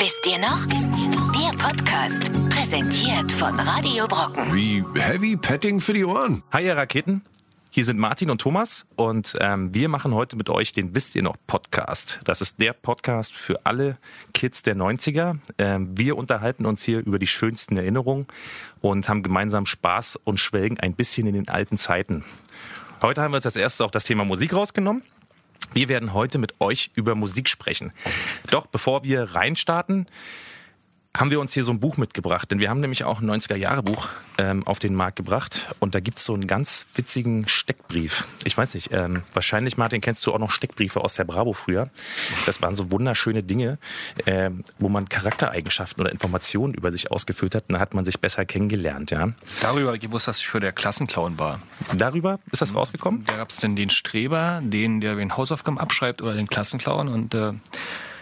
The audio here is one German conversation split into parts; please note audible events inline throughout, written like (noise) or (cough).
Wisst ihr noch? Der Podcast, präsentiert von Radio Brocken. Wie Heavy Petting für die Ohren. Hi ihr Raketen, hier sind Martin und Thomas und ähm, wir machen heute mit euch den Wisst ihr noch Podcast. Das ist der Podcast für alle Kids der 90er. Ähm, wir unterhalten uns hier über die schönsten Erinnerungen und haben gemeinsam Spaß und schwelgen ein bisschen in den alten Zeiten. Heute haben wir uns als erstes auch das Thema Musik rausgenommen. Wir werden heute mit euch über Musik sprechen. Doch bevor wir reinstarten, haben wir uns hier so ein Buch mitgebracht, denn wir haben nämlich auch ein 90er-Jahre-Buch ähm, auf den Markt gebracht und da gibt's so einen ganz witzigen Steckbrief. Ich weiß nicht, ähm, wahrscheinlich, Martin, kennst du auch noch Steckbriefe aus der Bravo früher. Das waren so wunderschöne Dinge, ähm, wo man Charaktereigenschaften oder Informationen über sich ausgefüllt hat und da hat man sich besser kennengelernt, ja. Darüber ich gewusst, dass ich für der Klassenclown war. Darüber ist das rausgekommen? Da gab es denn den Streber, den, der den Hausaufgaben abschreibt oder den Klassenclown und äh,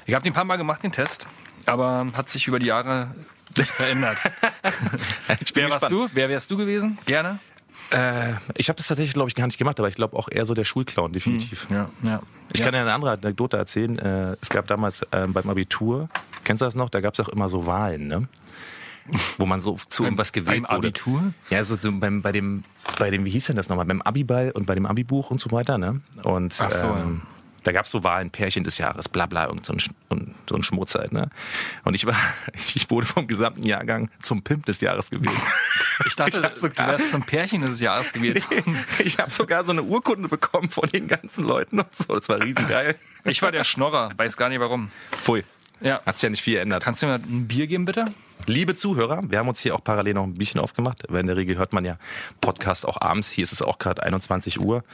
ich habe den ein paar Mal gemacht, den Test, aber hat sich über die Jahre verändert. (laughs) Wer warst du? Wer wärst du gewesen? Gerne? Äh, ich habe das tatsächlich, glaube ich, gar nicht gemacht, aber ich glaube auch eher so der Schulclown, definitiv. Ja, ja. Ich ja. kann dir eine andere Anekdote erzählen. Äh, Es gab damals ähm, beim Abitur, kennst du das noch? Da gab es auch immer so Wahlen, ne? Wo man so zu irgendwas gewählt beim wurde. Abitur? Ja, so, so beim, bei dem, bei dem, wie hieß denn das nochmal? Beim Abiball und bei dem Abibuch und so weiter, ne? Und Ach so, ähm, da gab es so Wahlen, Pärchen des Jahres, bla bla, irgend so ein, Sch- so ein Schmutz halt, ne? Und ich war, (laughs) ich wurde vom gesamten Jahrgang zum Pimp des Jahres gewählt. Ich dachte, (laughs) Ich hab du sogar- wärst zum Pärchen des Jahres gewählt worden. (laughs) Ich habe sogar so eine Urkunde bekommen von den ganzen Leuten und so. Das war riesengeil. Ich war der Schnorrer, weiß gar nicht warum. Pfui. Ja. Hat sich ja nicht viel geändert. Kannst du mir ein Bier geben, bitte? Liebe Zuhörer, wir haben uns hier auch parallel noch ein Bierchen aufgemacht, weil in der Regel hört man ja Podcast auch abends. Hier ist es auch gerade 21 Uhr.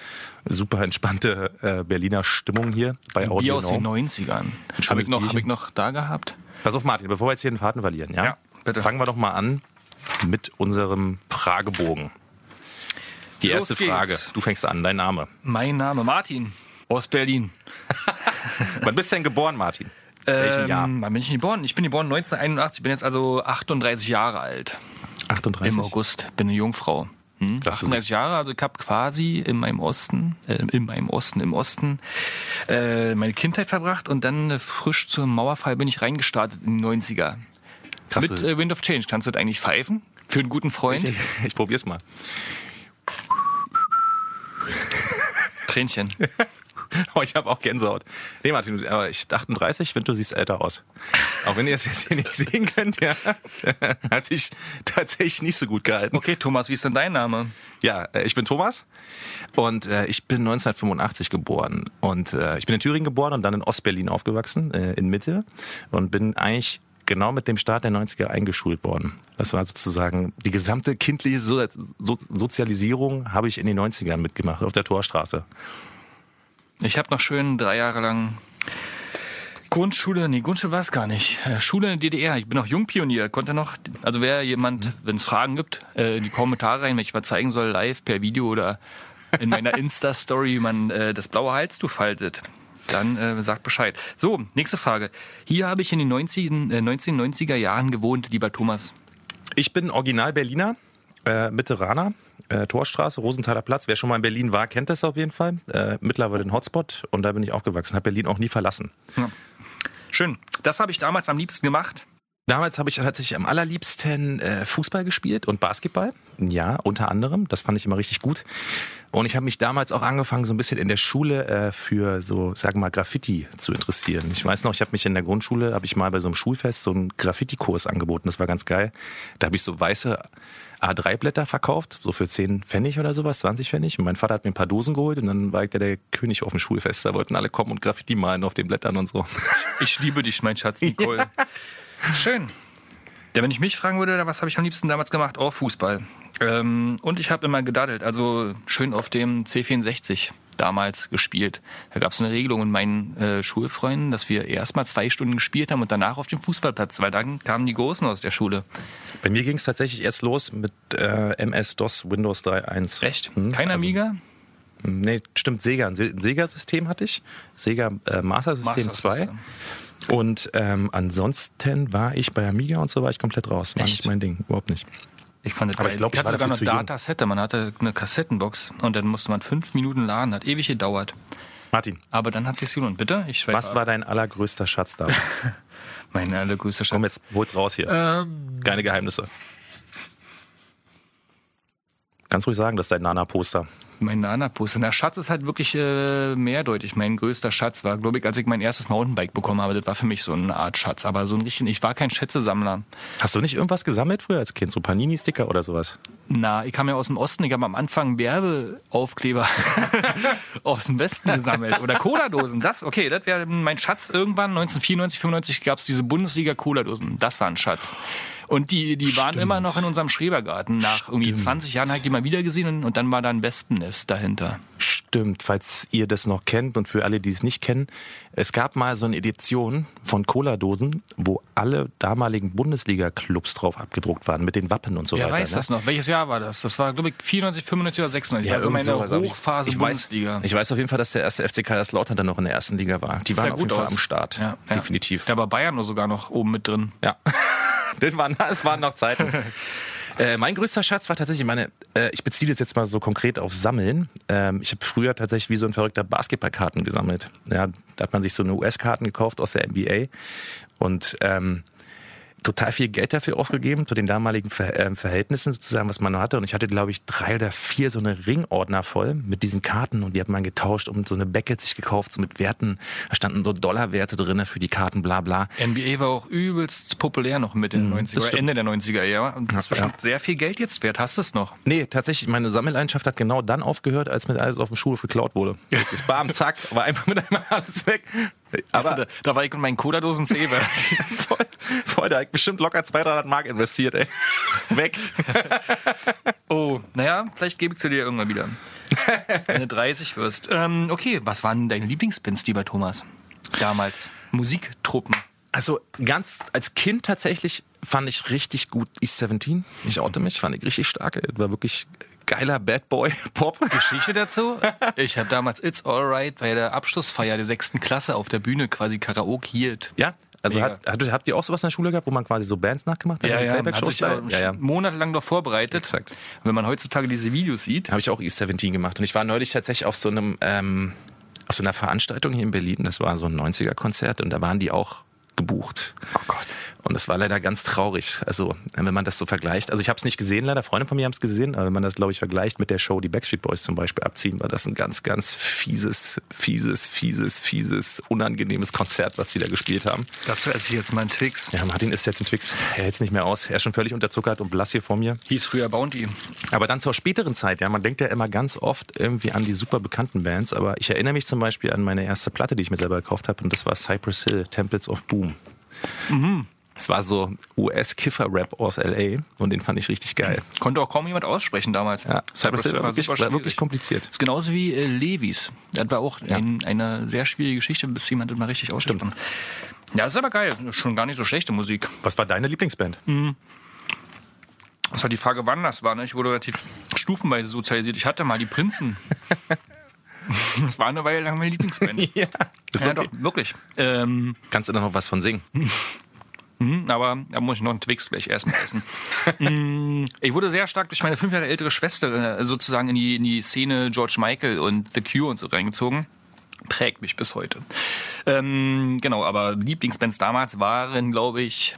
Super entspannte äh, Berliner Stimmung hier bei Bier Audio aus den Now. 90ern. Habe ich, noch- hab ich noch da gehabt? Pass auf, Martin, bevor wir jetzt hier den Faden verlieren, ja? Ja, bitte. Fangen wir doch mal an mit unserem Fragebogen. Die Los erste geht's. Frage. Du fängst an, dein Name. Mein Name Martin aus Berlin. (laughs) Wann bist du denn geboren, Martin? Welchem Jahr? Ähm, wann bin ich geboren? Ich bin geboren 1981, bin jetzt also 38 Jahre alt. 38. Im August. Bin eine Jungfrau. Hm? Dass du 38 siehst. Jahre, also ich habe quasi in meinem Osten, äh, in meinem Osten, im Osten äh, meine Kindheit verbracht und dann äh, frisch zum Mauerfall bin ich reingestartet in die 90er. Krass. Mit äh, Wind of Change. Kannst du das eigentlich pfeifen? Für einen guten Freund? ich, ich probier's mal. Tränchen. (laughs) (laughs) Oh, ich habe auch Gänsehaut. Nee, Martin, du- aber ich 38, ich finde, du siehst älter aus. Auch wenn ihr es jetzt hier nicht (laughs) sehen könnt, ja, (laughs) hat sich tatsächlich nicht so gut gehalten. Okay, Thomas, wie ist denn dein Name? Ja, äh, ich bin Thomas und äh, ich bin 1985 geboren. Und äh, ich bin in Thüringen geboren und dann in Ostberlin aufgewachsen, äh, in Mitte. Und bin eigentlich genau mit dem Start der 90er eingeschult worden. Das war sozusagen die gesamte kindliche so so Sozialisierung habe ich in den 90ern mitgemacht, auf der Torstraße. Ich habe noch schön drei Jahre lang Grundschule, nee, Grundschule war es gar nicht. Äh, Schule in der DDR. Ich bin noch Jungpionier, konnte noch, also wer jemand, wenn es Fragen gibt, äh, in die Kommentare rein, wenn ich mal zeigen soll, live, per Video oder in meiner (laughs) Insta-Story, wie man äh, das blaue Halstuch faltet. Dann äh, sagt Bescheid. So, nächste Frage. Hier habe ich in den 90, äh, 1990er Jahren gewohnt, lieber Thomas. Ich bin Original Berliner, äh, Mitteraner, äh, Torstraße, Rosenthaler Platz. Wer schon mal in Berlin war, kennt das auf jeden Fall. Äh, mittlerweile ein Hotspot und da bin ich aufgewachsen, habe Berlin auch nie verlassen. Schön. Das habe ich damals am liebsten gemacht. Damals habe ich tatsächlich am allerliebsten äh, Fußball gespielt und Basketball. Ja, unter anderem. Das fand ich immer richtig gut. Und ich habe mich damals auch angefangen, so ein bisschen in der Schule äh, für so, sagen wir mal, Graffiti zu interessieren. Ich weiß noch, ich habe mich in der Grundschule, habe ich mal bei so einem Schulfest so einen Graffiti-Kurs angeboten. Das war ganz geil. Da habe ich so weiße A3-Blätter verkauft, so für 10 Pfennig oder sowas, 20 Pfennig. Und mein Vater hat mir ein paar Dosen geholt und dann war ich da der König auf dem Schulfest. Da wollten alle kommen und Graffiti malen auf den Blättern und so. Ich liebe dich, mein Schatz, Nicole. (laughs) Schön. Ja, wenn ich mich fragen würde, was habe ich am liebsten damals gemacht? Oh, Fußball. Ähm, und ich habe immer gedaddelt, also schön auf dem C64 damals gespielt. Da gab es eine Regelung mit meinen äh, Schulfreunden, dass wir erstmal zwei Stunden gespielt haben und danach auf dem Fußballplatz, weil dann kamen die Großen aus der Schule. Bei mir ging es tatsächlich erst los mit äh, MS-DOS Windows 3.1. Echt? Hm, Kein also- Amiga? Nee, stimmt, Sega. Ein Se- ein Sega-System hatte ich. Sega äh, Master System Master 2. System. Und ähm, ansonsten war ich bei Amiga und so war ich komplett raus. War Echt? nicht mein Ding, überhaupt nicht. Ich fand das Aber geil. ich glaub, ich hatte sogar zu jung. Datasette. Man hatte eine Kassettenbox und dann musste man fünf Minuten laden. Hat ewig gedauert. Martin, Aber dann hat sich's gelohnt. Bitte? Ich was ab. war dein allergrößter Schatz da? (laughs) Mein allergrößter Schatz. Komm jetzt, hol's raus hier. Ähm, Keine Geheimnisse. Kannst ruhig sagen, das ist dein Nana-Poster. Mein Nana-Poster. Der Schatz ist halt wirklich äh, mehrdeutig. Mein größter Schatz war, glaube ich, als ich mein erstes Mountainbike bekommen habe. Das war für mich so eine Art Schatz. Aber so ein richtig, ich war kein Schätzesammler. Hast du nicht irgendwas gesammelt früher als Kind? So Panini-Sticker oder sowas? Na, ich kam ja aus dem Osten. Ich habe am Anfang Werbeaufkleber (laughs) aus dem Westen gesammelt. Oder Cola-Dosen. Das, okay, das wäre mein Schatz. Irgendwann, 1994, 95, gab es diese Bundesliga-Cola-Dosen. Das war ein Schatz. Und die, die waren Stimmt. immer noch in unserem Schrebergarten. Nach irgendwie Stimmt. 20 Jahren habe ich die mal wieder gesehen und, dann war da ein Wespennest dahinter. Stimmt, falls ihr das noch kennt und für alle, die es nicht kennen, es gab mal so eine Edition von Cola-Dosen, wo alle damaligen Bundesliga-Clubs drauf abgedruckt waren, mit den Wappen und so Wer weiter. weiß ne? das noch? Welches Jahr war das? Das war, glaube ich, 94, 95 oder 96. Ja, also meine ich- Hochphase ich weiß, Bundesliga. Ich weiß auf jeden Fall, dass der erste FC Kaiserslautern dann noch in der ersten Liga war. Die waren auf jeden gut Fall aus. am Start. Ja, ja. Definitiv. Da war Bayern nur sogar noch oben mit drin. Ja. Das waren, es waren noch Zeiten. (laughs) Äh, mein größter Schatz war tatsächlich meine, äh, ich beziehe das jetzt mal so konkret auf Sammeln. Ähm, ich habe früher tatsächlich wie so ein verrückter Basketballkarten gesammelt. Ja, da hat man sich so eine US-Karten gekauft aus der NBA und ähm, total viel Geld dafür ausgegeben, zu den damaligen Ver ähm, Verhältnissen sozusagen, was man hatte. Und ich hatte, glaube ich, drei oder vier so eine Ringordner voll mit diesen Karten und die hat man getauscht und so eine Beckett sich gekauft, so mit Werten. Da standen so Dollarwerte drin für die Karten, bla bla. NBA war auch übelst populär noch Mitte der 90er, Mhm, das oder. Ende der 90er, ja. Und das ist Ja, bestimmt sehr viel Geld jetzt wert. Hast du es noch? Nee, tatsächlich, meine Sammelleidenschaft hat genau dann aufgehört, als mir alles auf dem Schulhof geklaut wurde. (laughs) Bam, zack, war einfach mit einmal (laughs) alles weg. Aber Aber da, da war ich mit meinen Cola-Dosen Säbe. voll, (laughs) (laughs) da hab ich bestimmt locker 200, 300 Mark investiert, ey. (laughs) Weg. oh, naja, vielleicht gebe ich zu dir irgendwann wieder. Wenn du 30 wirst. Ähm, okay, was waren deine Lieblingsbands, lieber Thomas? Damals. Musiktruppen. Also ganz als Kind tatsächlich fand ich richtig gut East 17. Ich oute mich, fand ich richtig stark. War wirklich geiler Bad Boy (laughs) Pop. Geschichte dazu? Ich habe damals It's Alright bei der Abschlussfeier der sechsten Klasse auf der Bühne quasi Karaoke hielt. Ja, also Mega. hat, hat, habt ihr auch sowas in der Schule gehabt, wo man quasi so Bands nachgemacht hat? Ja, so ja, hat sich ja, ja. monatelang noch vorbereitet. Exakt. Wenn man heutzutage diese Videos sieht, Habe ich auch East 17 gemacht. Und ich war neulich tatsächlich auf so einem, ähm, auf so einer Veranstaltung hier in Berlin. Das war so ein 90er-Konzert und da waren die auch gebucht. Oh Gott. Und das war leider ganz traurig. Also, wenn man das so vergleicht. Also, ich habe es nicht gesehen, leider. Freunde von mir haben es gesehen. Aber wenn man das, glaube ich, vergleicht mit der Show, die Backstreet Boys zum Beispiel abziehen, war das ein ganz, ganz fieses, fieses, fieses, fieses, unangenehmes Konzert, was die da gespielt haben. dazu esse ich jetzt mal einen Twix. Ja, Martin ist jetzt ein Twix. Er hält es nicht mehr aus. Er ist schon völlig unterzuckert und blass hier vor mir. Hieß früher Bounty. Aber dann zur späteren Zeit, ja, man denkt ja immer ganz oft irgendwie an die super bekannten Bands, aber ich erinnere mich zum Beispiel an meine erste Platte, die ich mir selber gekauft habe, und das war Cypress Hill, Temples of Boom. Es war so US-Kiffer-Rap aus L.A. und den fand ich richtig geil. Konnte auch kaum jemand aussprechen damals. Ja, Cypress Hill war wirklich, war wirklich kompliziert. Das ist genauso wie äh, Levis. Das war auch ein, eine sehr schwierige Geschichte, bis jemand das mal richtig ausstimmt. Ja, das ist aber geil. Schon gar nicht so schlechte Musik. Was war deine Lieblingsband? Das war die Frage, wann das war. Ne? Ich wurde relativ stufenweise sozialisiert. Ich hatte mal die Prinzen. (laughs) das war eine Weile lang meine Lieblingsband. (laughs) ja. Ist ja, okay. doch, wirklich. Ähm, Kannst du da noch was von singen? (laughs) hm, aber da muss ich noch einen Twix gleich erstmal essen. (laughs) Mm, ich wurde sehr stark durch meine fünf Jahre ältere Schwester äh, sozusagen in die, in die Szene George Michael und The Cure und so reingezogen. Prägt mich bis heute. Ähm, genau, aber Lieblingsbands damals waren, glaube ich,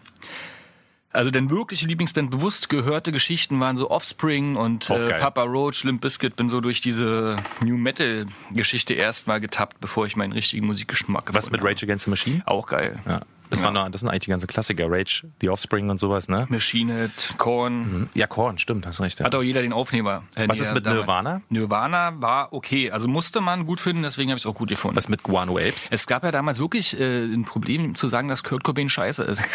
also denn wirkliche Lieblingsband bewusst gehörte Geschichten waren so Offspring und äh. Papa Roach, Limp Bizkit. Bin so durch diese New Metal Geschichte erstmal getappt, bevor ich meinen richtigen Musikgeschmack Was mit Rage Against the Machine? Auch geil. Ja. Das, Ja. waren das sind eigentlich die ganzen Klassiker. Rage, The Offspring und sowas, ne? Machine Head, Korn. Ja, Korn, stimmt, hast recht. Ja. Hat auch jeder den Aufnehmer. Äh, Was ist mit damals- Nirvana? Nirvana war okay. Also musste man gut finden, deswegen habe ich es auch gut gefunden. Was mit Guano Apes? Es gab ja damals wirklich äh, ein Problem zu sagen, dass Kurt Cobain scheiße ist. (laughs)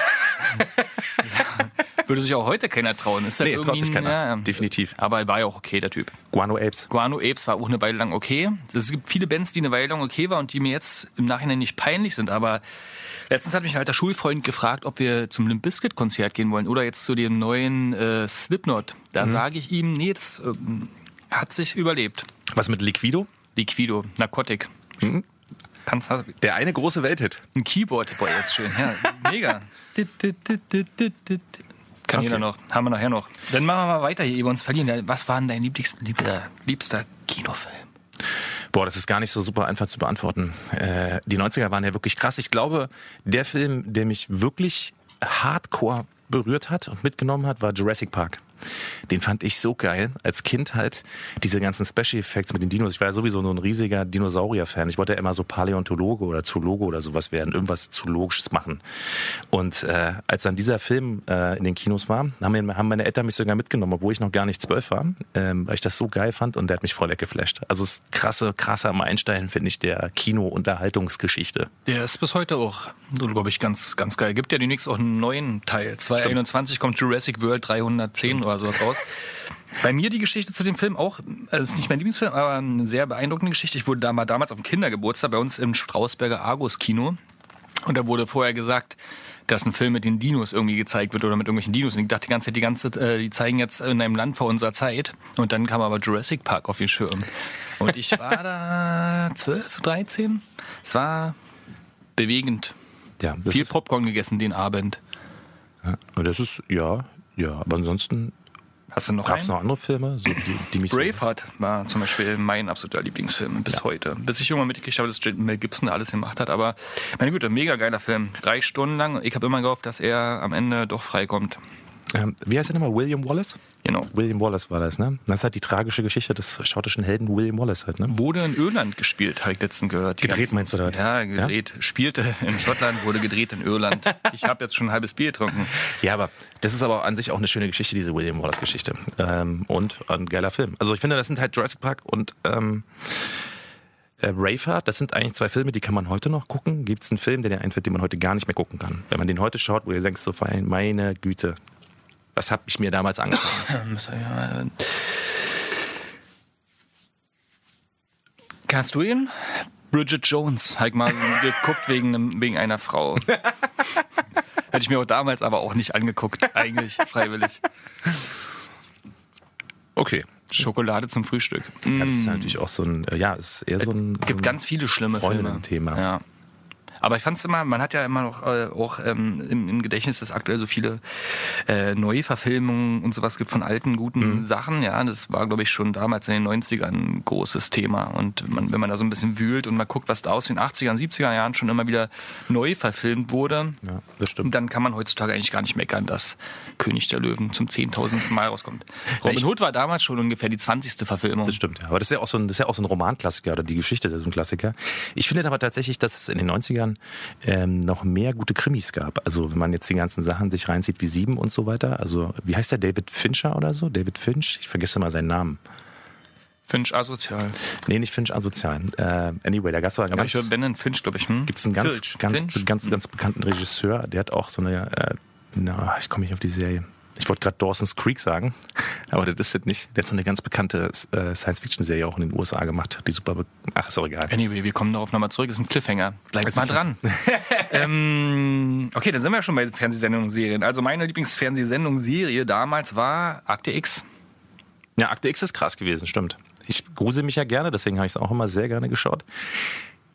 Würde sich auch heute keiner trauen. Ist halt Nee, traut sich ein- keiner. Ja, ja. Definitiv. Aber er war ja auch okay, der Typ. Guano Apes. Guano Apes war auch eine Weile lang okay. Es gibt viele Bands, die eine Weile lang okay waren und die mir jetzt im Nachhinein nicht peinlich sind. Aber letztens hat mich ein alter Schulfreund gefragt, ob wir zum Limp Bizkit Konzert gehen wollen oder jetzt zu dem neuen äh, Slipknot. Da Mhm. sage ich ihm, nee, das ähm, hat sich überlebt. Was mit Liquido? Liquido, Narkotik. Mhm. Der eine große Welthit. ein Keyboard, boah, jetzt schön. Ja, mega. Kann Okay. jeder noch. Haben wir nachher noch. Dann machen wir mal weiter hier, ehe wir uns verlieren. Was war denn dein liebster, liebster, liebster Kinofilm? Boah, das ist gar nicht so super einfach zu beantworten. Äh, die 90er waren ja wirklich krass. Ich glaube, der Film, der mich wirklich hardcore berührt hat und mitgenommen hat, war Jurassic Park. Den fand ich so geil. Als Kind halt diese ganzen Special Effects mit den Dinos. Ich war ja sowieso so ein riesiger Dinosaurier-Fan. Ich wollte ja immer so Paläontologe oder Zoologe oder sowas werden, irgendwas Zoologisches machen. Und äh, als dann dieser Film äh, in den Kinos war, haben, mir, haben meine Eltern mich sogar mitgenommen, obwohl ich noch gar nicht zwölf war, ähm, weil ich das so geil fand und der hat mich voll weggeflasht. Also es ist krasse, krasser Meilenstein, finde ich, der Kino-Unterhaltungsgeschichte. Der ist bis heute auch, glaube ich, ganz, ganz geil. Gibt ja demnächst auch einen neuen Teil. 2021 kommt Jurassic World 310 oder sowas raus. Bei mir die Geschichte zu dem Film auch, also ist nicht mein Lieblingsfilm, aber eine sehr beeindruckende Geschichte. Ich wurde da mal damals auf dem Kindergeburtstag bei uns im Strausberger Argus Kino. Und da wurde vorher gesagt, dass ein Film mit den Dinos irgendwie gezeigt wird oder mit irgendwelchen Dinos. Und ich dachte die ganze Zeit, die ganze, äh, die zeigen jetzt in einem Land vor unserer Zeit. Und dann kam aber Jurassic Park auf den Schirm. Und ich war da 12, 13. Es war bewegend. Ja, Viel Popcorn gegessen den Abend. ja, und das ist, ja, ja, aber ansonsten Hast du noch gab es einen? noch andere Filme, so, die, die mich so Braveheart war zum Beispiel mein absoluter Lieblingsfilm bis heute. Bis ich irgendwann mitgekriegt habe, dass Mel Gibson alles gemacht hat. Aber meine Güte, mega geiler Film. Drei Stunden lang. Ich habe immer gehofft, dass er am Ende doch freikommt. Ähm, wie heißt der nochmal? William Wallace? Genau. William Wallace war das, ne? Das ist halt die tragische Geschichte des schottischen Helden William Wallace halt, ne? Wurde in Irland gespielt, habe ich letztens gehört. Gedreht meinst du das? Ja, gedreht. Spielte in Schottland, wurde gedreht in Irland. (laughs) Ich habe jetzt schon ein halbes Bier getrunken. Ja, aber das ist aber an sich auch eine schöne Geschichte, diese William Wallace-Geschichte. Ähm, und ein geiler Film. Also ich finde, das sind halt Jurassic Park und ähm, äh, Braveheart, das sind eigentlich zwei Filme, die kann man heute noch gucken. Gibt es einen Film, der dir einfällt, den man heute gar nicht mehr gucken kann? Wenn man den heute schaut, wo du denkst, so fein, meine Güte, was habe ich mir damals angefangen? (laughs) Hast du ihn? Bridget Jones, halt mal geguckt wegen, einem- wegen einer Frau. (laughs) Hätte ich mir auch damals aber auch nicht angeguckt, eigentlich freiwillig. Okay. Schokolade zum Frühstück. Ja, das ist ja natürlich auch so ein, ja, ist eher so ein, Es so gibt ein ganz viele schlimme Filme. Freundinnen-Thema. Ja. Aber ich fand es immer, man hat ja immer noch äh, auch ähm, im, im Gedächtnis, dass aktuell so viele äh, Neuverfilmungen und sowas gibt von alten, guten Mhm. Sachen. Ja, das war, glaube ich, schon damals in den 90ern ein großes Thema. Und man, wenn man da so ein bisschen wühlt und mal guckt, was da aus den 80er und 70er Jahren schon immer wieder neu verfilmt wurde, Ja, das stimmt. dann kann man heutzutage eigentlich gar nicht meckern, dass König der Löwen zum zehntausendsten Mal rauskommt. (laughs) Robin Hood war damals schon ungefähr die 20. Verfilmung. Das stimmt, ja. Aber das ist ja auch so ein, das ist ja auch so ein Romanklassiker oder die Geschichte ist ja so ein Klassiker. Ich finde aber tatsächlich, dass es in den 90ern ähm, noch mehr gute Krimis gab. Also wenn man jetzt die ganzen Sachen sich reinzieht wie Sieben und so weiter. Also wie heißt der? David Fincher oder so? David Finch? Ich vergesse mal seinen Namen. Finch asozial. Nee, nicht Finch asozial. Äh, anyway, da gab es aber Aber ganz, ich höre Ben Finch, glaube ich. Hm? gibt's einen ganz, Filch. ganz, Finch? ganz, ganz bekannten Regisseur, der hat auch so eine, äh, na, ich komme nicht auf die Serie. Ich wollte gerade Dawson's Creek sagen, (laughs) aber das ist es nicht. Der hat so eine ganz bekannte äh, Science-Fiction-Serie auch in den USA gemacht, die super, ach, ist auch egal. Anyway, wir kommen darauf nochmal zurück. Das ist ein Cliffhanger. Bleibt mal dran. (laughs) ähm, okay, dann sind wir ja schon bei Fernsehsendungen Serien. Also meine Lieblingsfernsehsendung, Serie damals war Akte X. Ja, Akte X ist krass gewesen, stimmt. Ich grusel mich ja gerne, deswegen habe ich es auch immer sehr gerne geschaut.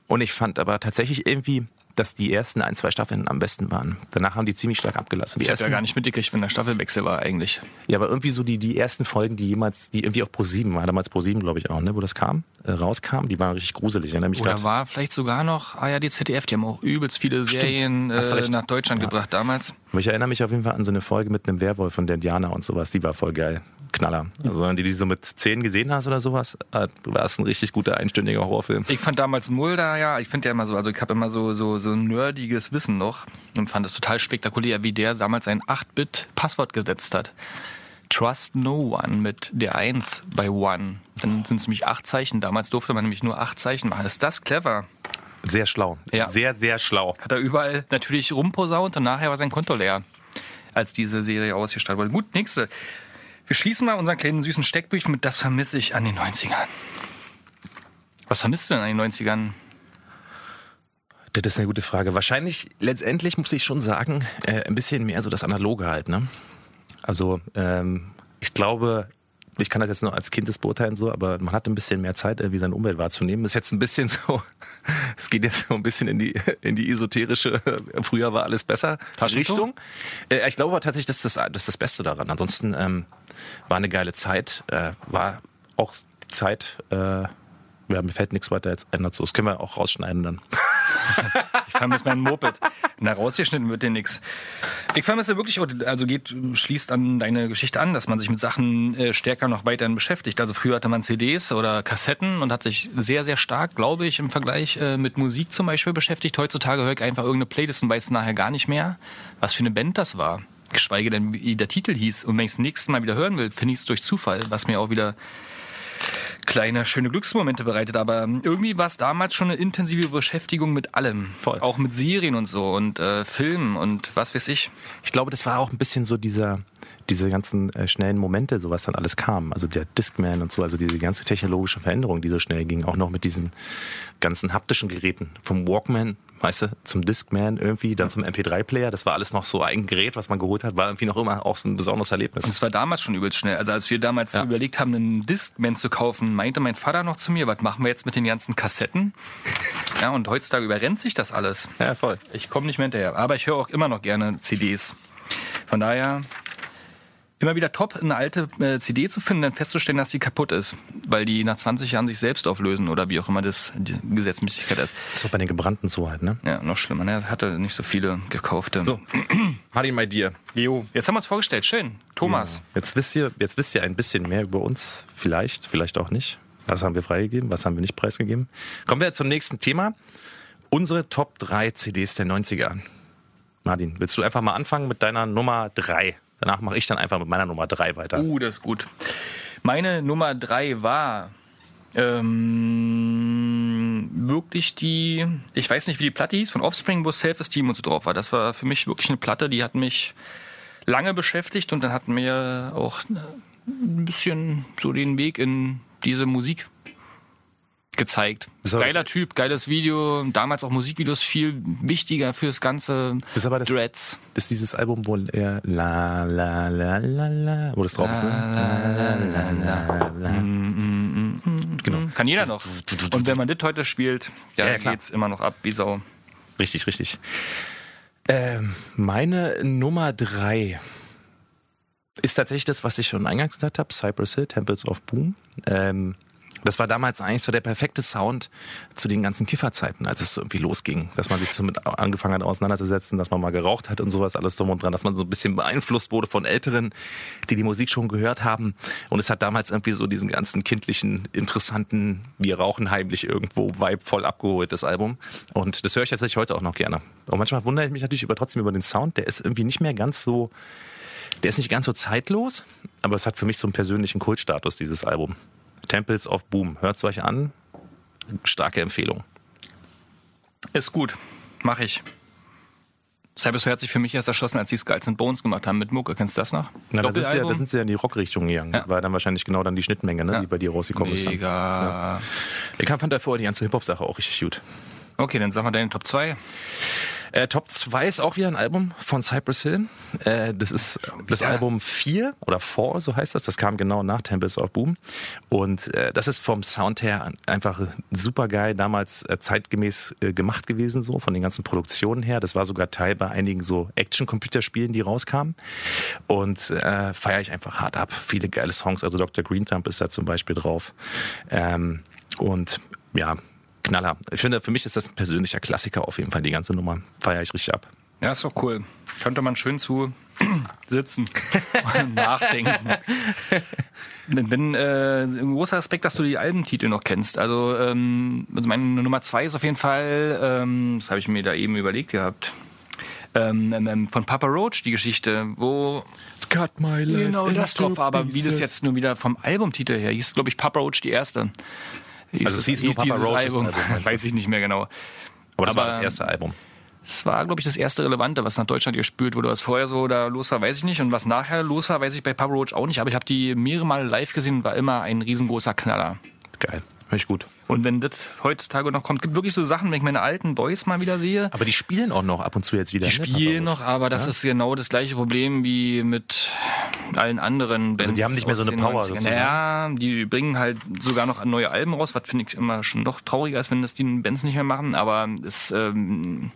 Und ich fand aber tatsächlich irgendwie, dass die ersten ein, zwei Staffeln am besten waren. Danach haben die ziemlich stark abgelassen. Die Ich habe ja ersten, gar nicht mitgekriegt, wenn der Staffelwechsel war eigentlich. ja, aber irgendwie so die, die ersten Folgen, die jemals, die irgendwie auf Pro7 war, damals Pro7, glaube ich auch, ne, wo das kam, äh, rauskam, die waren richtig gruselig. Oder grad- war vielleicht sogar noch ARD, ZDF. Die haben auch übelst viele Stimmt. Serien äh, nach Deutschland Ja. gebracht damals. Aber ich erinnere mich auf jeden Fall an so eine Folge mit einem Werwolf von der Indianer und sowas, die war voll geil. Knaller. Also wenn du die so mit zehn gesehen hast oder sowas, äh, war es ein richtig guter einstündiger Horrorfilm. Ich fand damals Mulder, ja, ich finde ja immer so, also ich habe immer so, so, so nerdiges Wissen noch und fand es total spektakulär, wie der damals ein 8-Bit-Passwort gesetzt hat. Trust No One mit der 1 bei One. Dann sind es nämlich acht Zeichen. Damals durfte man nämlich nur acht Zeichen machen. Ist das clever? Sehr schlau. Ja. Sehr, sehr schlau. Hat er überall natürlich rumposaunt und nachher war sein Konto leer, als diese Serie ausgestrahlt wurde. Gut, nächste. Wir schließen mal unseren kleinen süßen Steckbrief mit Das vermisse ich an den 90ern. Was vermisst du denn an den 90ern? Das ist eine gute Frage. Wahrscheinlich, letztendlich muss ich schon sagen, äh, ein bisschen mehr so das Analoge halt, ne? Also, ähm, ich glaube, ich kann das jetzt nur als Kind das beurteilen so, aber man hat ein bisschen mehr Zeit, irgendwie seine Umwelt wahrzunehmen. Ist jetzt ein bisschen (laughs) so, es geht jetzt so ein bisschen in die, in die esoterische, früher war alles besser? Richtung. Äh, ich glaube tatsächlich, das ist das, das ist das Beste daran. Ansonsten ähm, war eine geile Zeit, äh, war auch die Zeit, äh, Ja, mir fällt nichts weiter jetzt ein dazu. Das können wir auch rausschneiden dann. (laughs) Ich vermisse mein Moped. Na, rausgeschnitten wird dir nix. Ich vermisse wirklich, also geht, schließt an deine Geschichte an, dass man sich mit Sachen äh, stärker noch weiterhin beschäftigt. Also früher hatte man CDs oder Kassetten und hat sich sehr, sehr stark, glaube ich, im Vergleich äh, mit Musik zum Beispiel beschäftigt. Heutzutage höre ich einfach irgendeine Playlist und weiß nachher gar nicht mehr, was für eine Band das war. Geschweige denn, wie der Titel hieß. Und wenn ich es nächsten Mal wieder hören will, finde ich es durch Zufall, was mir auch wieder kleine, schöne Glücksmomente bereitet. Aber irgendwie war es damals schon eine intensive Beschäftigung mit allem. Voll. Auch mit Serien und so und äh, Filmen und was weiß ich. Ich glaube, das war auch ein bisschen so dieser, diese ganzen äh, schnellen Momente, so was dann alles kam. Also der Discman und so, also diese ganze technologische Veränderung, die so schnell ging, auch noch mit diesen ganzen haptischen Geräten. Vom Walkman, weißt du, zum Discman irgendwie, dann zum MP3-Player. Das war alles noch so ein Gerät, was man geholt hat, war irgendwie noch immer auch so ein besonderes Erlebnis. Und es war damals schon übelst schnell. Also als wir damals überlegt haben, einen Discman zu kaufen, meinte mein Vater noch zu mir, was machen wir jetzt mit den ganzen Kassetten? (laughs) Ja, und heutzutage überrennt sich das alles. Ja, voll. Ich komme nicht mehr hinterher. Aber ich höre auch immer noch gerne CDs. Von daher immer wieder top, eine alte äh, CD zu finden, dann festzustellen, dass die kaputt ist, weil die nach 20 Jahren sich selbst auflösen oder wie auch immer das die Gesetzmäßigkeit ist. Das ist auch bei den gebrannten so halt, ne? Ja, noch schlimmer. Ne? Er hatte nicht so viele gekaufte. So, Martin, bei dir. Jo. Jetzt haben wir uns vorgestellt. Schön. Thomas. Jetzt wisst ihr, jetzt wisst ihr ein bisschen mehr über uns. Vielleicht, vielleicht auch nicht. Was haben wir freigegeben? Was haben wir nicht preisgegeben? Kommen wir zum nächsten Thema. Unsere Top 3 CDs der 90er. Martin, willst du einfach mal anfangen mit deiner Nummer 3? Danach mache ich dann einfach mit meiner Nummer 3 weiter. Uh, das ist gut. Meine Nummer drei war ähm, wirklich die, ich weiß nicht, wie die Platte hieß, von Offspring, wo Self-Esteem und so drauf war. Das war für mich wirklich eine Platte, die hat mich lange beschäftigt und dann hat mir auch ein bisschen so den Weg in diese Musik gezeigt. Aber- Geiler Typ, geiles Video, damals auch Musikvideos viel wichtiger fürs ganze Das ist aber das- Dreads. Das ist dieses Album, wo er la la la la la, wo das drauf ist, ne? La, la, la, la. Genau. Kann jeder noch. Und wenn man das heute spielt, ja, Ja, geht's immer noch ab wie Sau. Richtig, richtig. Ähm, meine Nummer drei ist tatsächlich das, was ich schon eingangs gesagt habe, Cypress Hill, Temples of Boom. Ähm, das war damals eigentlich so der perfekte Sound zu den ganzen Kifferzeiten, als es so irgendwie losging, dass man sich so mit angefangen hat auseinanderzusetzen, dass man mal geraucht hat und sowas alles drum und dran, dass man so ein bisschen beeinflusst wurde von Älteren, die die Musik schon gehört haben. Und es hat damals irgendwie so diesen ganzen kindlichen, interessanten, wir rauchen heimlich irgendwo Vibe voll abgeholt, das Album. Und das höre ich tatsächlich heute auch noch gerne. Und manchmal wundere ich mich natürlich über, trotzdem über den Sound. Der ist irgendwie nicht mehr ganz so, der ist nicht ganz so zeitlos, aber es hat für mich so einen persönlichen Kultstatus, dieses Album. Temples of Boom. Hört's euch an. Starke Empfehlung. Ist gut. Mach ich. Hill hat sich für mich erst erschlossen, als sie Skulls and Bones gemacht haben mit Mucke. Kennst du das noch? Na, da, sind sie ja, da sind sie ja in die Rockrichtung gegangen. Ja. War dann wahrscheinlich genau dann die Schnittmenge, ne, Ja. die bei dir rausgekommen ist. Mega. Ich fand davor die ganze Hip-Hop-Sache auch richtig gut. Okay, dann sag mal deine Top 2. Äh, Top 2 ist auch wieder ein Album von Cypress Hill. Äh, das ist das? Album 4 oder 4, so heißt das. Das kam genau nach Tempest of Boom. Und äh, das ist vom Sound her einfach super geil, damals äh, zeitgemäß äh, gemacht gewesen, so von den ganzen Produktionen her. Das war sogar Teil bei einigen so Action-Computerspielen, die rauskamen. Und äh, feiere ich einfach hart ab. Viele geile Songs. Also Dr. Green Thumb ist da zum Beispiel drauf. Ähm, und ja, Knaller. Ich finde, für mich ist das ein persönlicher Klassiker auf jeden Fall, die ganze Nummer. Feiere ich richtig ab. Ja, ist doch cool. Könnte man schön zu (clears throat) sitzen und (laughs) nachdenken. Ich bin äh, ein großer Respekt, dass du die Albentitel noch kennst. Also, ähm, also meine Nummer zwei ist auf jeden Fall, ähm, das habe ich mir da eben überlegt gehabt, ähm, ähm, von Papa Roach die Geschichte, wo Cut my life genau das drauf war, aber wie das jetzt nur wieder vom Albumtitel her hieß, glaube ich, Papa Roach die erste. Also es hieß nur Papa dieses Roach, ist ein Album. Album, (laughs) du? Weiß ich nicht mehr genau. Aber das war Aber- das erste Album. Es war, glaube ich, das erste Relevante, was nach Deutschland gespült wurde. Was vorher so da los war, weiß ich nicht. Und was nachher los war, weiß ich bei Papa Roach auch nicht. Aber ich habe die mehrere Male live gesehen und war immer ein riesengroßer Knaller. Geil. Hör ich gut. Und wenn das heutzutage noch kommt, gibt wirklich so Sachen, wenn ich meine alten Boys mal wieder sehe. Aber die spielen auch noch ab und zu jetzt wieder. Die ne, spielen noch, aber das ist genau das gleiche Problem wie mit allen anderen Bands. Also die haben nicht mehr so eine Power 90ern. sozusagen. Ja, die bringen halt sogar noch neue Alben raus, was finde ich immer schon doch trauriger ist, wenn das die Bands nicht mehr machen. Aber es, ähm,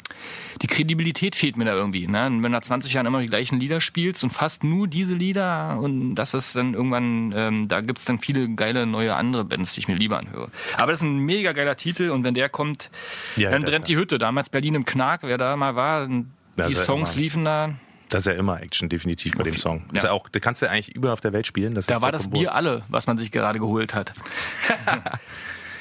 die Kredibilität fehlt mir da irgendwie. Ne? Und wenn du nach 20 Jahren immer die gleichen Lieder spielst und fast nur diese Lieder und das ist dann irgendwann, ähm, da gibt's dann viele geile neue andere Bands, die ich mir lieber anhöre. Aber das ist ein mega geiler Titel und wenn der kommt, Ja, dann brennt ja. die Hütte. Damals Berlin im Knark, wer da mal war, die Das ja Songs immer- liefen da. Das ist ja immer Action, definitiv bei dem Song. Das Ja. ja auch, da kannst du eigentlich überall auf der Welt spielen. Das Da war das Bier alle, was man sich gerade geholt hat. (laughs)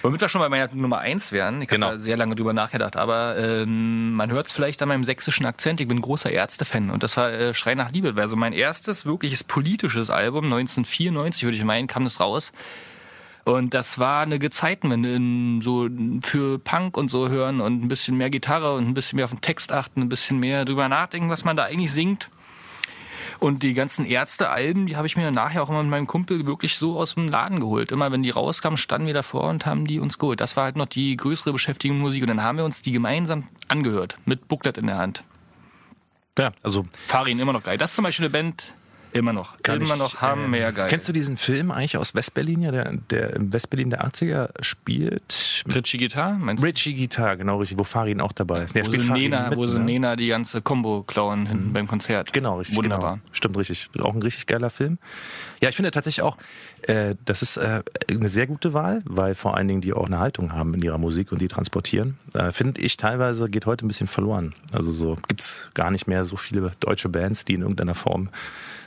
Womit wir schon bei meiner Nummer eins wären. Ich Genau. habe da sehr lange drüber nachgedacht, aber ähm, man hört es vielleicht an meinem sächsischen Akzent. Ich bin großer Ärzte-Fan und das war äh, Schrei nach Liebe. Also mein erstes wirkliches politisches Album, 1994 würde ich meinen, kam das raus. Und das war eine Gezeitenwende in so für Punk und so hören und ein bisschen mehr Gitarre und ein bisschen mehr auf den Text achten, ein bisschen mehr drüber nachdenken, was man da eigentlich singt. Und die ganzen Ärzte-Alben, die habe ich mir nachher auch immer mit meinem Kumpel wirklich so aus dem Laden geholt. Immer wenn die rauskamen, standen wir davor und haben die uns geholt. Das war halt noch die größere Beschäftigung Musik. Und dann haben wir uns die gemeinsam angehört, mit Booklet in der Hand. Ja, also Farin immer noch geil. Das ist zum Beispiel eine Band, immer noch. Kann immer ich, noch haben mehr geil. Kennst du diesen Film eigentlich aus Westberlin, ja, der, der im Westberlin der 80er spielt? Richie Guitar? Meinst du? Richie Guitar, genau richtig, wo Farin auch dabei ist. Der Wo spielt sie, Nena, mit, wo sie ne? Nena die ganze Combo klauen hinten beim Konzert. Genau, richtig. Wunderbar. Genau. Stimmt, richtig. Auch ein richtig geiler Film. Ja, ich finde tatsächlich auch, äh, das ist äh, eine sehr gute Wahl, weil vor allen Dingen die auch eine Haltung haben in ihrer Musik und die transportieren. Äh, finde ich teilweise geht heute ein bisschen verloren. Also so gibt's gar nicht mehr so viele deutsche Bands, die in irgendeiner Form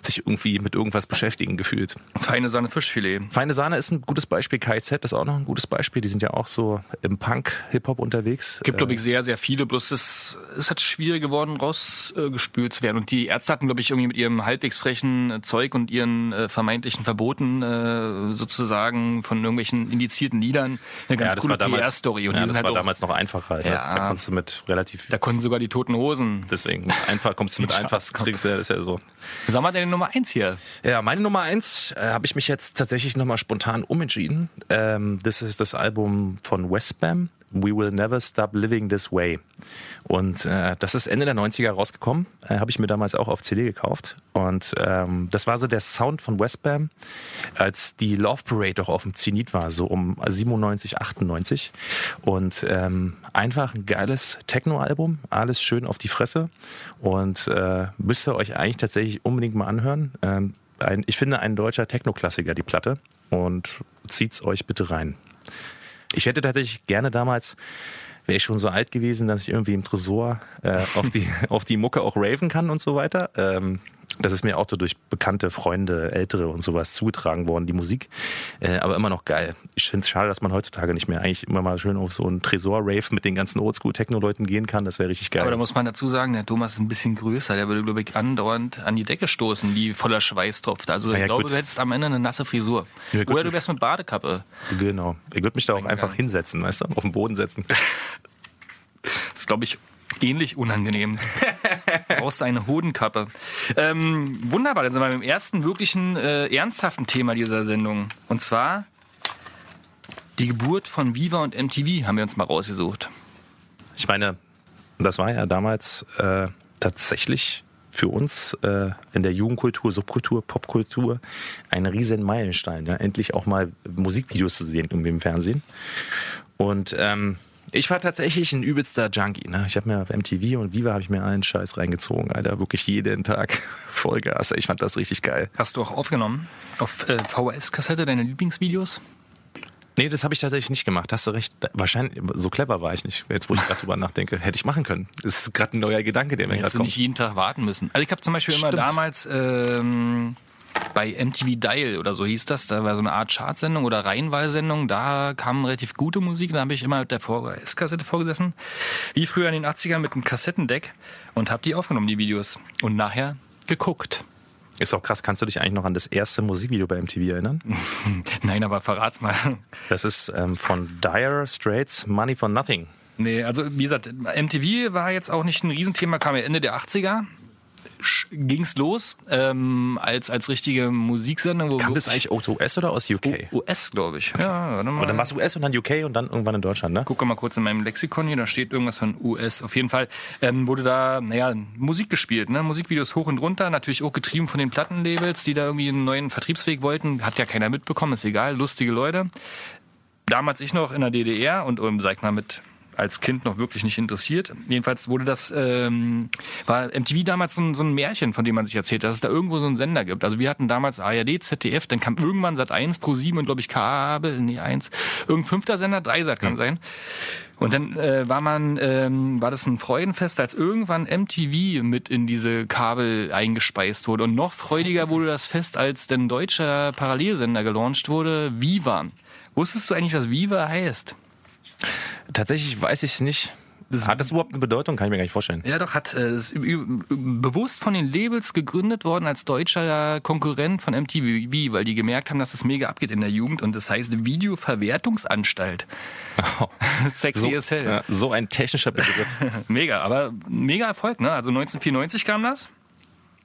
sich irgendwie mit irgendwas beschäftigen gefühlt. Feine Sahne Fischfilet. Feine Sahne ist ein gutes Beispiel, KZ ist auch noch ein gutes Beispiel. Die sind ja auch so im Punk-Hip-Hop unterwegs. Gibt, Äh, glaube ich, sehr, sehr viele. Bloß es ist halt schwierig geworden, rausgespült zu werden. Und die Ärzte hatten, glaube ich, irgendwie mit ihrem halbwegs frechen äh, Zeug und ihren äh, vermeintlichen Verboten äh, sozusagen von irgendwelchen indizierten Liedern eine ganz ja, das coole war PR-Story. Und ja, das war halt auch, damals noch einfacher. Halt? Ja. Da konntest du mit relativ da konnten sogar die Toten Hosen. Deswegen, einfach kommst du mit (laughs) einfach, das ist ja so. Sag mal deine Nummer eins hier. Ja, meine Nummer eins äh, habe ich mich jetzt tatsächlich nochmal spontan umentschieden. Ähm, das ist das Album von Westbam, We Will Never Stop Living This Way. Und äh, das ist Ende der 90er rausgekommen, äh, habe ich mir damals auch auf CD gekauft. Und ähm, das war so der Sound von Westbam, als die Love Parade doch auf dem Zenit war, so um 97, 98. Und ähm, einfach ein geiles Techno-Album, alles schön auf die Fresse. Und äh, müsst ihr euch eigentlich tatsächlich unbedingt mal anhören. Ähm, ein, ich finde ein deutscher Techno-Klassiker, die Platte. Und zieht's euch bitte rein. Ich hätte tatsächlich gerne damals, wäre ich schon so alt gewesen, dass ich irgendwie im Tresor äh, auf, die, (laughs) auf die Mucke auch raven kann und so weiter. Ähm, das ist mir auch so durch bekannte Freunde, Ältere und sowas zugetragen worden, die Musik. Äh, aber immer noch geil. Ich finde es schade, dass man heutzutage nicht mehr eigentlich immer mal schön auf so einen Tresor-Rave mit den ganzen Oldschool-Techno-Leuten gehen kann. Das wäre richtig geil. Aber da muss man dazu sagen, der Thomas ist ein bisschen größer. Der würde, glaube ich, andauernd an die Decke stoßen, die voller Schweiß tropft. Also Na ich ja, glaube, gut. du hättest am Ende eine nasse Frisur. Ja. Oder du wärst mit Badekappe. genau. Ich würde mich da auch einfach hinsetzen, weißt du? Auf den Boden setzen. (laughs) Das ist, glaube ich, ähnlich unangenehm. (laughs) Brauchst eine Hodenkappe. Ähm, wunderbar, dann sind wir beim ersten wirklichen äh, ernsthaften Thema dieser Sendung. Und zwar die Geburt von Viva und MTV haben wir uns mal rausgesucht. Ich meine, das war ja damals äh, tatsächlich für uns äh, in der Jugendkultur, Subkultur, Popkultur ein riesen Meilenstein. Ja? Endlich auch mal Musikvideos zu sehen irgendwie im Fernsehen. Und ähm, ich war tatsächlich ein übelster Junkie. Ne? Ich habe mir auf MTV und Viva habe ich mir allen Scheiß reingezogen, Alter. Wirklich jeden Tag (laughs) Vollgas. Ich fand das richtig geil. Hast du auch aufgenommen auf äh, VHS-Kassette deine Lieblingsvideos? Nee, das habe ich tatsächlich nicht gemacht. Hast du recht. Wahrscheinlich, so clever war ich nicht. Jetzt, wo ich gerade drüber nachdenke, hätte ich machen können. Das ist gerade ein neuer Gedanke, der mir Hättest gerade du kommt. nicht jeden Tag warten müssen. Also ich habe zum Beispiel immer Stimmt. damals ähm, bei MTV Dial oder so hieß das, da war so eine Art Chartsendung oder Reihenwahlsendung, da kam relativ gute Musik, da habe ich immer mit der VHS-Kassette vorgesessen, wie früher in den 80ern mit einem Kassettendeck und habe die aufgenommen, die Videos. Und nachher geguckt. Ist auch krass. Kannst du dich eigentlich noch an das erste Musikvideo bei MTV erinnern? (laughs) Nein, aber verrat's mal. Das ist ähm, von Dire Straits Money for Nothing. Nee, also wie gesagt, MTV war jetzt auch nicht ein Riesenthema, kam ja Ende der 80er. Ging's los ähm, als, als richtige Musiksendung. Wo Kam das eigentlich aus US oder aus UK? US, glaube ich. Ja, warte mal. Aber dann war es US und dann UK und dann irgendwann in Deutschland, ne? Gucke mal kurz in meinem Lexikon hier, da steht irgendwas von US. Auf jeden Fall ähm, wurde da, naja, Musik gespielt, ne? Musikvideos hoch und runter, natürlich auch getrieben von den Plattenlabels, die da irgendwie einen neuen Vertriebsweg wollten. Hat ja keiner mitbekommen, ist egal, lustige Leute. Damals ich noch in der DDR und, ähm, sag ich mal, mit als Kind noch wirklich nicht interessiert. Jedenfalls wurde das, ähm, war MTV damals so ein, so ein Märchen, von dem man sich erzählt, dass es da irgendwo so einen Sender gibt. Also wir hatten damals ARD, ZDF, dann kam irgendwann Sat 1, Pro 7 und glaube ich Kabel, nee, 1, irgendein fünfter Sender, Dreisat kann sein. Und dann äh, war man, ähm, war das ein Freudenfest, als irgendwann MTV mit in diese Kabel eingespeist wurde. Und noch freudiger wurde das Fest, als denn deutscher Parallelsender gelauncht wurde, Viva. Wusstest du eigentlich, was Viva heißt? Tatsächlich weiß ich es nicht. Hat das überhaupt eine Bedeutung? Kann ich mir gar nicht vorstellen. Ja, doch, hat äh, ist bewusst von den Labels gegründet worden als deutscher Konkurrent von MTV, weil die gemerkt haben, dass es mega abgeht in der Jugend und das heißt Videoverwertungsanstalt. (laughs) Sexy So, as hell. ja, so ein technischer Begriff. (laughs) Mega, aber mega Erfolg, ne? Also 1994 kam das.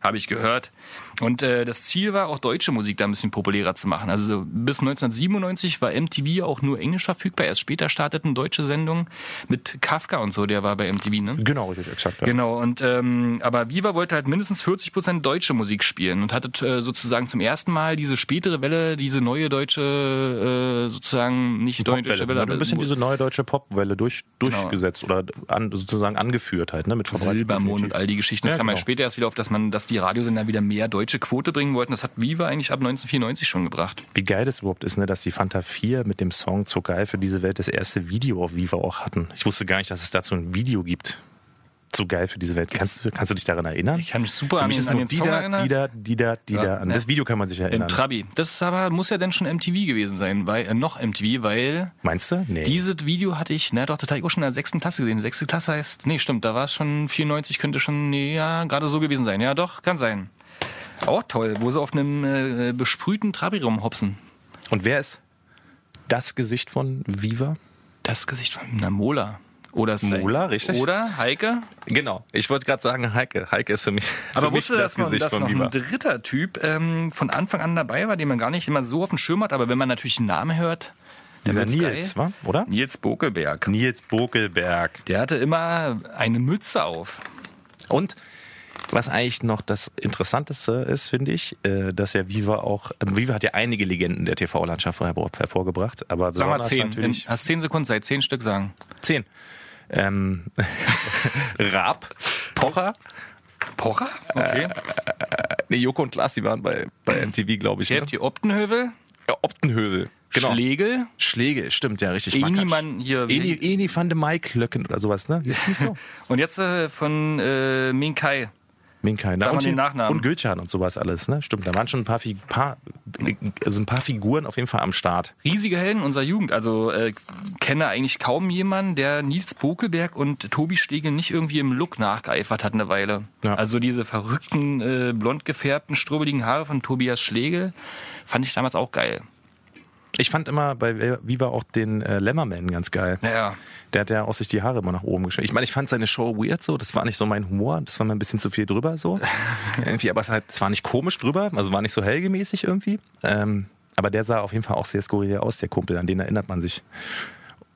Habe ich gehört. Und äh, das Ziel war auch deutsche Musik da ein bisschen populärer zu machen. Also so bis 1997 war MTV auch nur englisch verfügbar. Erst später starteten deutsche Sendungen mit Kafka und so, der war bei MTV, ne? genau, richtig, exakt. Ja. Genau, und ähm, aber Viva wollte halt mindestens 40 Prozent deutsche Musik spielen und hatte äh, sozusagen zum ersten Mal diese spätere Welle, diese neue deutsche, äh, sozusagen nicht deutsche Welle, Welle. Ein bisschen diese neue deutsche Popwelle durch, Genau. durchgesetzt oder an, sozusagen angeführt halt, ne? Mit Silbermond und all die Geschichten. Das Ja, kam ja genau. später erst wieder auf, dass man, dass die Radiosender wieder mehr deutsche Quote bringen wollten. Das hat Viva eigentlich ab 1994 schon gebracht. Wie geil das überhaupt ist, ne, dass die Fanta 4 mit dem Song Zu geil für diese Welt das erste Video auf Viva auch hatten. Ich wusste gar nicht, dass es dazu ein Video gibt. Zu geil für diese Welt. Kannst, du- kannst du dich daran erinnern? Ich kann mich super für an, mich ist an den Song Dida, erinnern. Dida, Dida, Dida. Ja, An ne. das Video kann man sich Im erinnern. Trabi. Das ist aber, muss ja dann schon MTV gewesen sein, weil, äh, noch MTV, weil Meinst du? Nee. Dieses Video hatte ich, na doch, das hatte ich auch schon in der sechsten Klasse gesehen. Sechste Klasse heißt, nee, stimmt, da war es schon 94, könnte schon, nee, ja, gerade so gewesen sein. Ja, doch, kann sein. Auch toll, wo sie auf einem äh, besprühten Trabi rumhopsen. Und wer ist das Gesicht von Viva? Das Gesicht von einer Mola. Oder ist der- Mola, richtig? Oder Heike. Genau. Ich wollte gerade sagen, Heike. Heike ist für mich, Aber für mich wusste, dass noch, Gesicht dass von noch ein dritter Typ ähm, von Anfang an dabei war, den man gar nicht immer so auf dem Schirm hat, aber wenn man natürlich den Namen hört, Dieser Nils, wa? oder? Nils Bokelberg. Nils Bokelberg. Der hatte immer eine Mütze auf. Und was eigentlich noch das Interessanteste ist, finde ich, äh, dass ja Viva auch, also Viva hat ja einige Legenden der TV-Landschaft hervor- hervorgebracht, aber Sag mal zehn. In, hast zehn Sekunden Zeit, zehn Stück sagen. zehn. Ähm, (laughs) Raab, Pocher, Pocher? Okay. nee, Joko und Klaas, die waren bei, bei MTV, glaube ich. Ich Ne? die Optenhövel, Ja, Optenhövel. Genau. Schlegel, Schläge, stimmt, ja, richtig. Eni Markant. Mann hier. Eni, Eni van de Maiklöcken oder sowas, ne? Ist nicht so? (laughs) Und jetzt äh, von äh, Minkai. Minkai, Sag mal und, den Nachnamen. und Gülcan und sowas alles, ne? Stimmt, da waren schon ein paar, paar, also ein paar Figuren auf jeden Fall am Start. Riesige Helden unserer Jugend. Also äh, kenne eigentlich kaum jemanden, der Nils Bokelberg und Tobi Schlegel nicht irgendwie im Look nachgeeifert hat eine Weile. Ja. Also diese verrückten, äh, blond gefärbten, strubbeligen Haare von Tobias Schlegel fand ich damals auch geil. Ich fand immer bei Viva auch den äh, Lemmerman ganz geil. Naja, Der hat ja auch sich die Haare immer nach oben geschnitten. Ich meine, ich fand seine Show weird so, das war nicht so mein Humor, das war mir ein bisschen zu viel drüber so. (laughs) irgendwie, aber es, halt, es war nicht komisch drüber, also war nicht so helgemäßig irgendwie. Ähm, aber der sah auf jeden Fall auch sehr skurril aus, der Kumpel, an den erinnert man sich.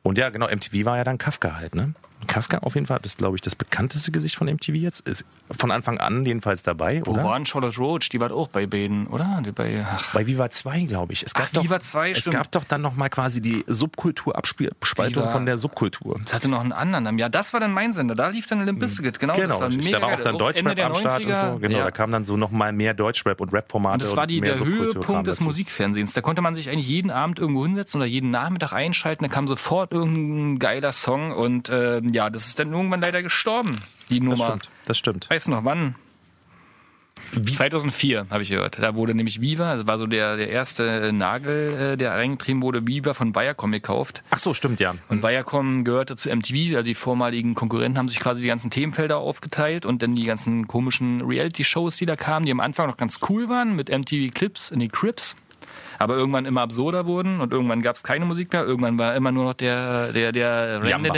Und ja, genau, MTV war ja dann Kafka halt, ne? Kafka auf jeden Fall, das ist, glaube ich, das bekannteste Gesicht von MTV jetzt. Ist von Anfang an jedenfalls dabei, wo oder? waren Charlotte Roach? Die war auch bei beiden, oder? Die Bei, ach, Bei Viva 2, glaube ich. Es gab Ach, doch, Viva 2, Es stimmt. gab doch dann nochmal quasi die Subkulturabspaltung von der Subkultur. das hatte noch einen anderen. Ja, das war dann mein Sender. Da lief dann Limp Bizkit. Genau, das Genau, war richtig. mega da war auch dann Deutschrap am Start 90er. und so. Genau, ja. da kam dann so nochmal mehr Deutschrap und Rap-Formate. Und das war die, mehr der Höhepunkt des dazu. Musikfernsehens. Da konnte man sich eigentlich jeden Abend irgendwo hinsetzen oder jeden Nachmittag einschalten. Da kam sofort irgendein geiler Song und äh, ja, das ist dann irgendwann leider gestorben, die Das Nummer. stimmt, das stimmt. Weißt du noch wann? 2004 habe ich gehört. Da wurde nämlich Viva, das war so der, der erste Nagel, äh, der reingetrieben wurde, Viva von Viacom gekauft. Ach so, stimmt, ja. Und Viacom gehörte zu MTV, also die vormaligen Konkurrenten haben sich quasi die ganzen Themenfelder aufgeteilt und dann die ganzen komischen Reality-Shows, die da kamen, die am Anfang noch ganz cool waren, mit MTV Clips in die Crips. Aber irgendwann immer absurder wurden und irgendwann gab es keine Musik mehr. Irgendwann war immer nur noch der, der, der, Jamba.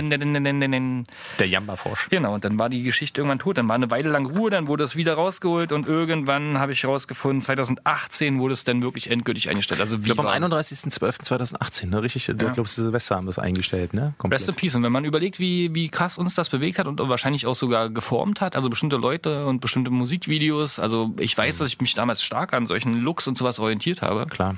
Der Jamba-Forsch. Genau, und dann war die Geschichte irgendwann tot. Dann war eine Weile lang Ruhe, dann wurde es wieder rausgeholt und irgendwann habe ich rausgefunden, 2018 wurde es dann wirklich endgültig eingestellt. Also Ich glaube, am 31.12.2018, ne? Richtig, ich glaube, Silvester haben das eingestellt, ne? Komplett. Rest in Peace. Und wenn man überlegt, wie, wie krass uns das bewegt hat und wahrscheinlich auch sogar geformt hat, also bestimmte Leute und bestimmte Musikvideos, also ich weiß, dass ich mich damals stark an solchen Looks und sowas orientiert habe. Klar.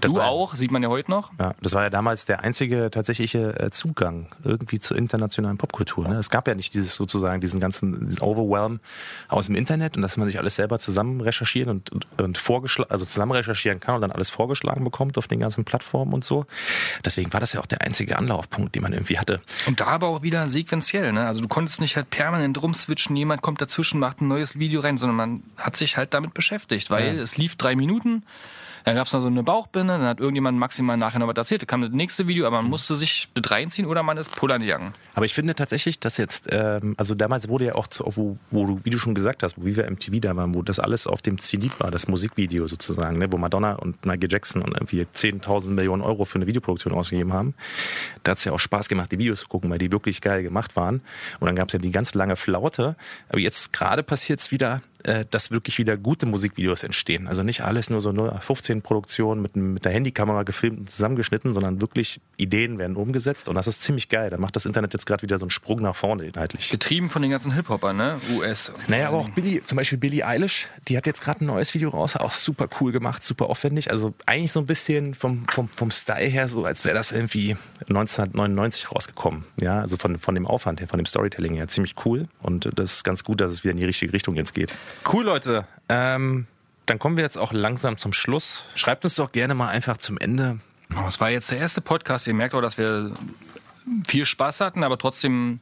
Das du war- auch, sieht man ja heute noch. Ja, das war ja damals der einzige tatsächliche äh, Zugang irgendwie zur internationalen Popkultur. Ne? Es gab ja nicht dieses sozusagen diesen ganzen diesen Overwhelm aus dem Internet und dass man sich alles selber zusammen recherchieren und, und, und vorgeschlagen, also zusammen recherchieren kann und dann alles vorgeschlagen bekommt auf den ganzen Plattformen und so. Deswegen war das ja auch der einzige Anlaufpunkt, den man irgendwie hatte. Und da aber auch wieder sequenziell, ne? Also du konntest nicht halt permanent rumswitchen, jemand kommt dazwischen, macht ein neues Video rein, sondern man hat sich halt damit beschäftigt, weil Ja. es lief drei Minuten, dann gab es noch so eine Bauchbinde, dann hat irgendjemand maximal nachher noch was erzählt, dann kam das nächste Video, aber man musste sich mit reinziehen oder man ist pullern gegangen. Aber ich finde tatsächlich, dass jetzt, ähm, also damals wurde ja auch, zu, wo, wo du, wie du schon gesagt hast, wo Viva MTV da waren, wo das alles auf dem Zenit war, das Musikvideo sozusagen, ne, wo Madonna und Michael Jackson und irgendwie 10.000 Millionen Euro für eine Videoproduktion ausgegeben haben. Da hat es ja auch Spaß gemacht, die Videos zu gucken, weil die wirklich geil gemacht waren. Und dann gab es ja die ganz lange Flaute. Aber jetzt gerade passiert es wieder, äh, dass wirklich wieder gute Musikvideos entstehen. Also nicht alles nur so 15 Produktionen mit, mit der Handykamera gefilmt und zusammengeschnitten, sondern wirklich Ideen werden umgesetzt und das ist ziemlich geil. Da macht das Internet jetzt gerade wieder so einen Sprung nach vorne inhaltlich. Getrieben von den ganzen Hip-Hopern, ne? US. Naja, aber auch Billy, zum Beispiel Billie Eilish, die hat jetzt gerade ein neues Video raus, auch super cool gemacht, super aufwendig. Also eigentlich so ein bisschen vom, vom, vom Style her so, als wäre das irgendwie 1999 rausgekommen. Ja, also von, von dem Aufwand her, von dem Storytelling her, ziemlich cool. Und das ist ganz gut, dass es wieder in die richtige Richtung jetzt geht. Cool, Leute. Ähm, dann kommen wir jetzt auch langsam zum Schluss. Schreibt uns doch gerne mal einfach zum Ende. Oh, Es war jetzt der erste Podcast. Ihr merkt auch, dass wir viel Spaß hatten, aber trotzdem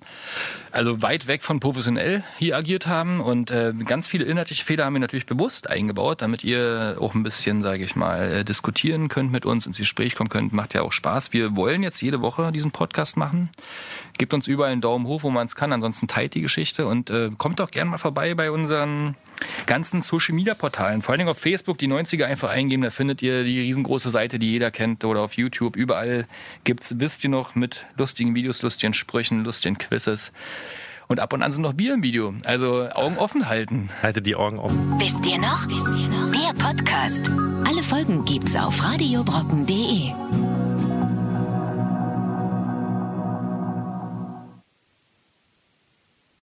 also weit weg von professionell hier agiert haben und äh, ganz viele inhaltliche Fehler haben wir natürlich bewusst eingebaut, damit ihr auch ein bisschen, sage ich mal, äh, diskutieren könnt mit uns, ins Gespräch kommen könnt. Macht ja auch Spaß. Wir wollen jetzt jede Woche diesen Podcast machen. Gebt uns überall einen Daumen hoch, wo man es kann. Ansonsten teilt die Geschichte und äh, kommt doch gerne mal vorbei bei unseren ganzen Social Media Portalen. Vor allen Dingen auf Facebook die 90er einfach eingeben, da findet ihr die riesengroße Seite, die jeder kennt oder auf YouTube. Überall gibt's, wisst ihr noch, mit lustigen Videos, lustigen Sprüchen, lustigen Quizzes. Und ab und an sind noch wir im Video. Also Augen offen halten. Haltet die Augen offen. Wisst ihr noch? Wisst ihr noch? Der Podcast. Alle Folgen gibt's auf radiobrocken.de.